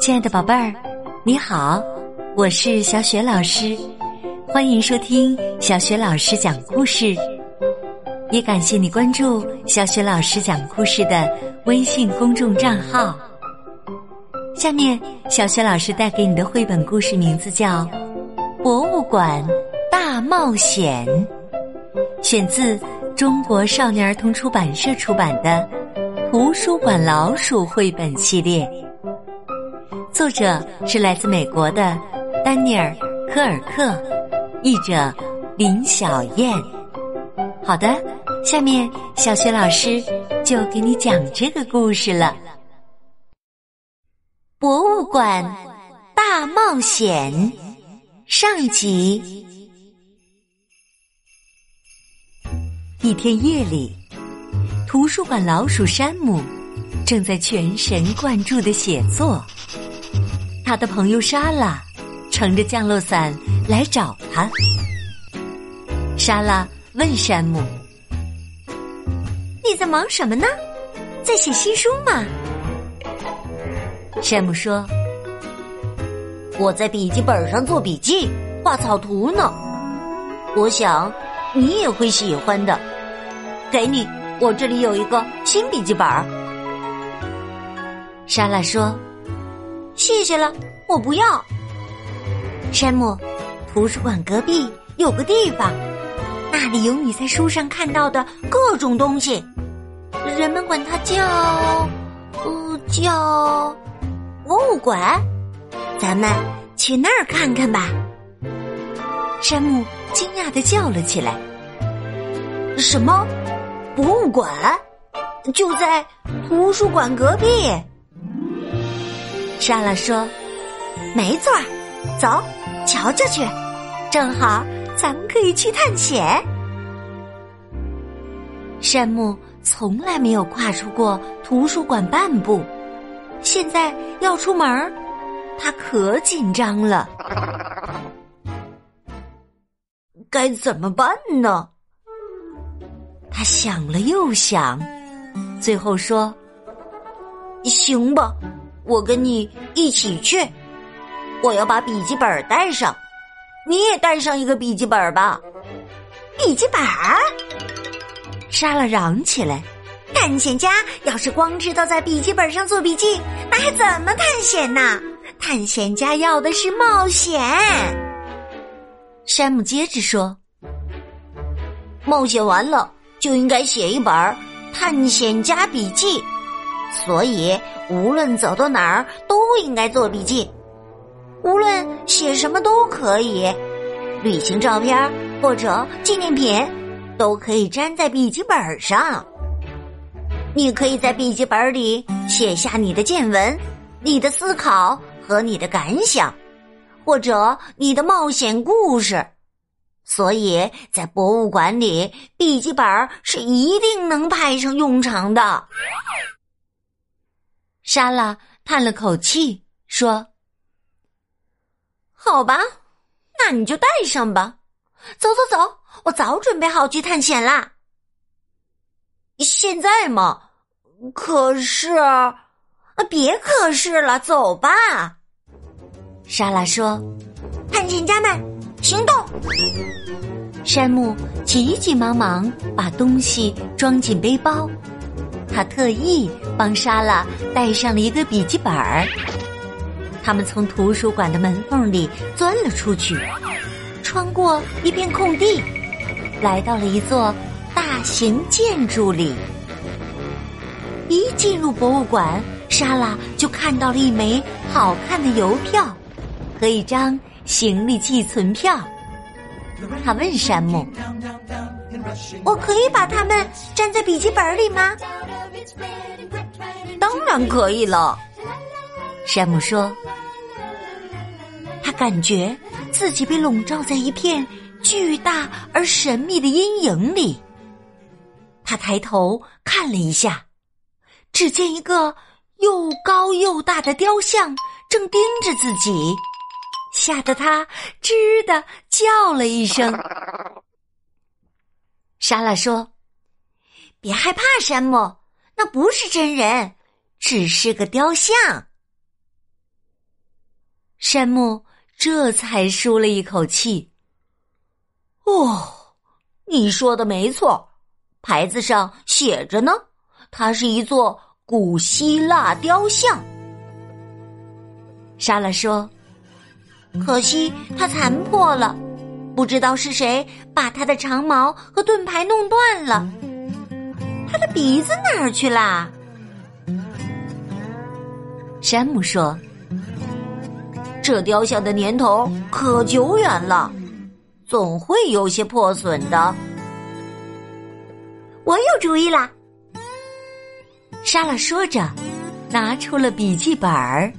亲爱的宝贝儿，你好，我是小雪老师，欢迎收听小雪老师讲故事。也感谢你关注小雪老师讲故事的微信公众账号。下面，小雪老师带给你的绘本故事名字叫《博物馆大冒险》，选自中国少年儿童出版社出版的《图书馆老鼠》绘本系列。作者是来自美国的丹尼尔·科尔克，译者林小燕。好的，下面小雪老师就给你讲这个故事了。博物馆大冒险上集。一天夜里，图书馆老鼠山姆正在全神贯注的写作。他的朋友莎拉乘着降落伞来找他。莎拉问山姆：“你在忙什么呢？在写新书吗？”山姆说：“我在笔记本上做笔记，画草图呢。我想你也会喜欢的。给你，我这里有一个新笔记本。”莎拉说。谢谢了，我不要。山姆，图书馆隔壁有个地方，那里有你在书上看到的各种东西，人们管它叫……呃，叫博物馆。咱们去那儿看看吧。山姆惊讶的叫了起来：“什么？博物馆？就在图书馆隔壁？”莎拉说：“没错，走，瞧瞧去，正好咱们可以去探险。”山姆从来没有跨出过图书馆半步，现在要出门，他可紧张了。该怎么办呢？他想了又想，最后说：“行吧。”我跟你一起去，我要把笔记本带上，你也带上一个笔记本吧。笔记本？莎拉嚷起来：“探险家要是光知道在笔记本上做笔记，那还怎么探险呢？探险家要的是冒险。”山姆接着说：“冒险完了就应该写一本探险家笔记，所以。”无论走到哪儿，都应该做笔记。无论写什么都可以，旅行照片或者纪念品都可以粘在笔记本上。你可以在笔记本里写下你的见闻、你的思考和你的感想，或者你的冒险故事。所以在博物馆里，笔记本是一定能派上用场的。莎拉叹了口气，说：“好吧，那你就带上吧。走走走，我早准备好去探险啦。现在吗？可是……别可是了，走吧。”莎拉说：“探险家们，行动！”山姆急急忙忙把东西装进背包。他特意帮莎拉带上了一个笔记本儿。他们从图书馆的门缝里钻了出去，穿过一片空地，来到了一座大型建筑里。一进入博物馆，莎拉就看到了一枚好看的邮票和一张行李寄存票。他问山姆：“我可以把它们粘在笔记本里吗？”当然可以了，山姆说。他感觉自己被笼罩在一片巨大而神秘的阴影里。他抬头看了一下，只见一个又高又大的雕像正盯着自己，吓得他吱的叫了一声。莎拉说：“别害怕，山姆。”那不是真人，只是个雕像。山木这才舒了一口气。哦，你说的没错，牌子上写着呢，它是一座古希腊雕像。莎拉说：“可惜它残破了，不知道是谁把它的长矛和盾牌弄断了。它的鼻子哪儿去啦？”山姆说。这雕像的年头可久远了，总会有些破损的。我有主意啦！莎拉说着，拿出了笔记本儿。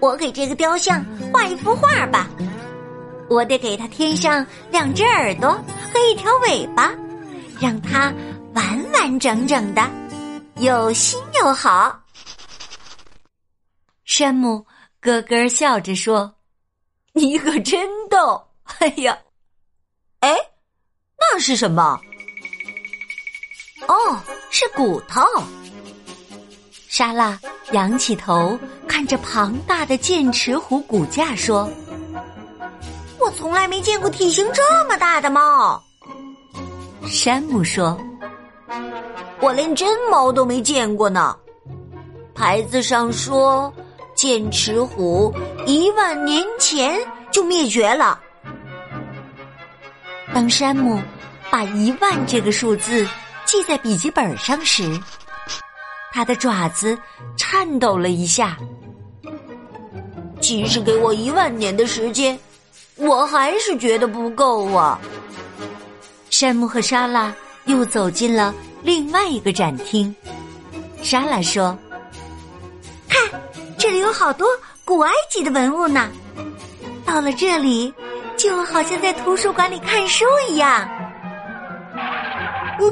我给这个雕像画一幅画吧。我得给它添上两只耳朵和一条尾巴，让它完完整整的，又新又好。山姆。咯咯笑着说：“你可真逗！哎呀，哎，那是什么？哦，是骨头。”莎拉仰起头，看着庞大的剑齿虎骨架说：“我从来没见过体型这么大的猫。”山姆说：“我连真猫都没见过呢。牌子上说。”剑齿虎一万年前就灭绝了。当山姆把一万这个数字记在笔记本上时，他的爪子颤抖了一下。即使给我一万年的时间，我还是觉得不够啊。山姆和莎拉又走进了另外一个展厅。莎拉说。看这里有好多古埃及的文物呢。到了这里，就好像在图书馆里看书一样。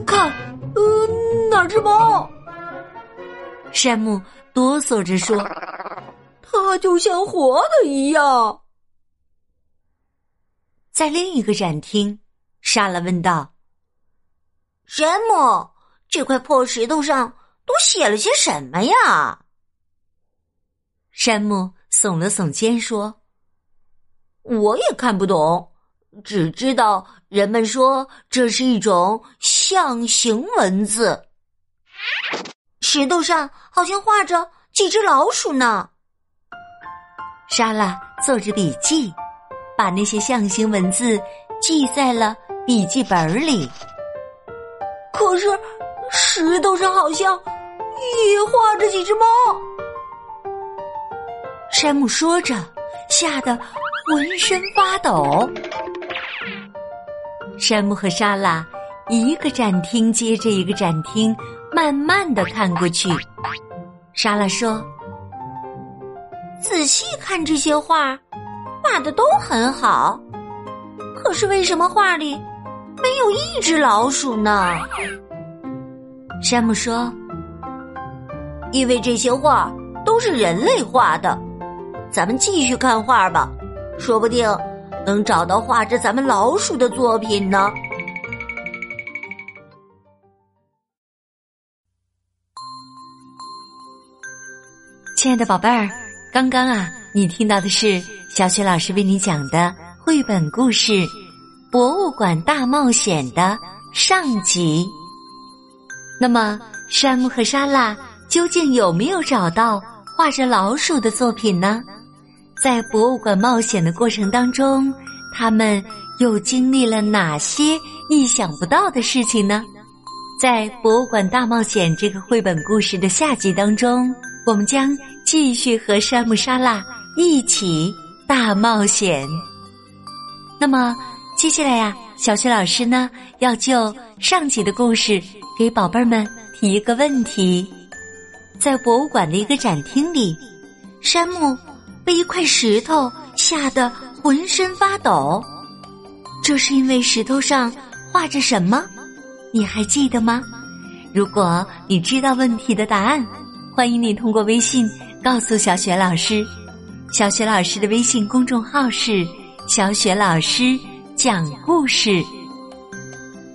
看，呃，哪只猫？山姆哆嗦着说：“它就像活的一样。”在另一个展厅，莎拉问道：“山姆，这块破石头上都写了些什么呀？”山姆耸了耸肩说：“我也看不懂，只知道人们说这是一种象形文字。石头上好像画着几只老鼠呢。”莎拉做着笔记，把那些象形文字记在了笔记本里。可是石头上好像也画着几只猫。山姆说着，吓得浑身发抖。山姆和莎拉一个展厅接着一个展厅，慢慢的看过去。莎拉说：“仔细看这些画，画的都很好，可是为什么画里没有一只老鼠呢？”山姆说：“因为这些画都是人类画的。”咱们继续看画吧，说不定能找到画着咱们老鼠的作品呢。亲爱的宝贝儿，刚刚啊，你听到的是小雪老师为你讲的绘本故事《博物馆大冒险》的上集。那么，山姆和莎拉究竟有没有找到画着老鼠的作品呢？在博物馆冒险的过程当中，他们又经历了哪些意想不到的事情呢？在《博物馆大冒险》这个绘本故事的下集当中，我们将继续和山姆、莎拉一起大冒险。那么，接下来呀，小雪老师呢要就上集的故事给宝贝儿们提一个问题：在博物馆的一个展厅里，山姆。被一块石头吓得浑身发抖，这是因为石头上画着什么？你还记得吗？如果你知道问题的答案，欢迎你通过微信告诉小雪老师。小雪老师的微信公众号是“小雪老师讲故事”。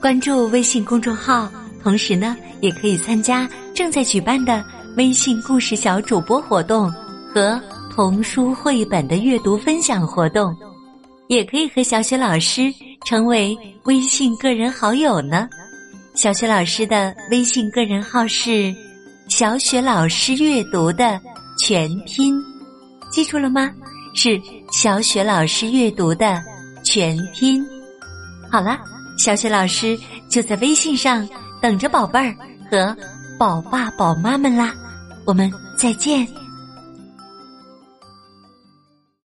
关注微信公众号，同时呢，也可以参加正在举办的微信故事小主播活动和。童书绘本的阅读分享活动，也可以和小雪老师成为微信个人好友呢。小雪老师的微信个人号是“小雪老师阅读”的全拼，记住了吗？是小雪老师阅读的全拼。好了，小雪老师就在微信上等着宝贝儿和宝爸宝妈们啦。我们再见。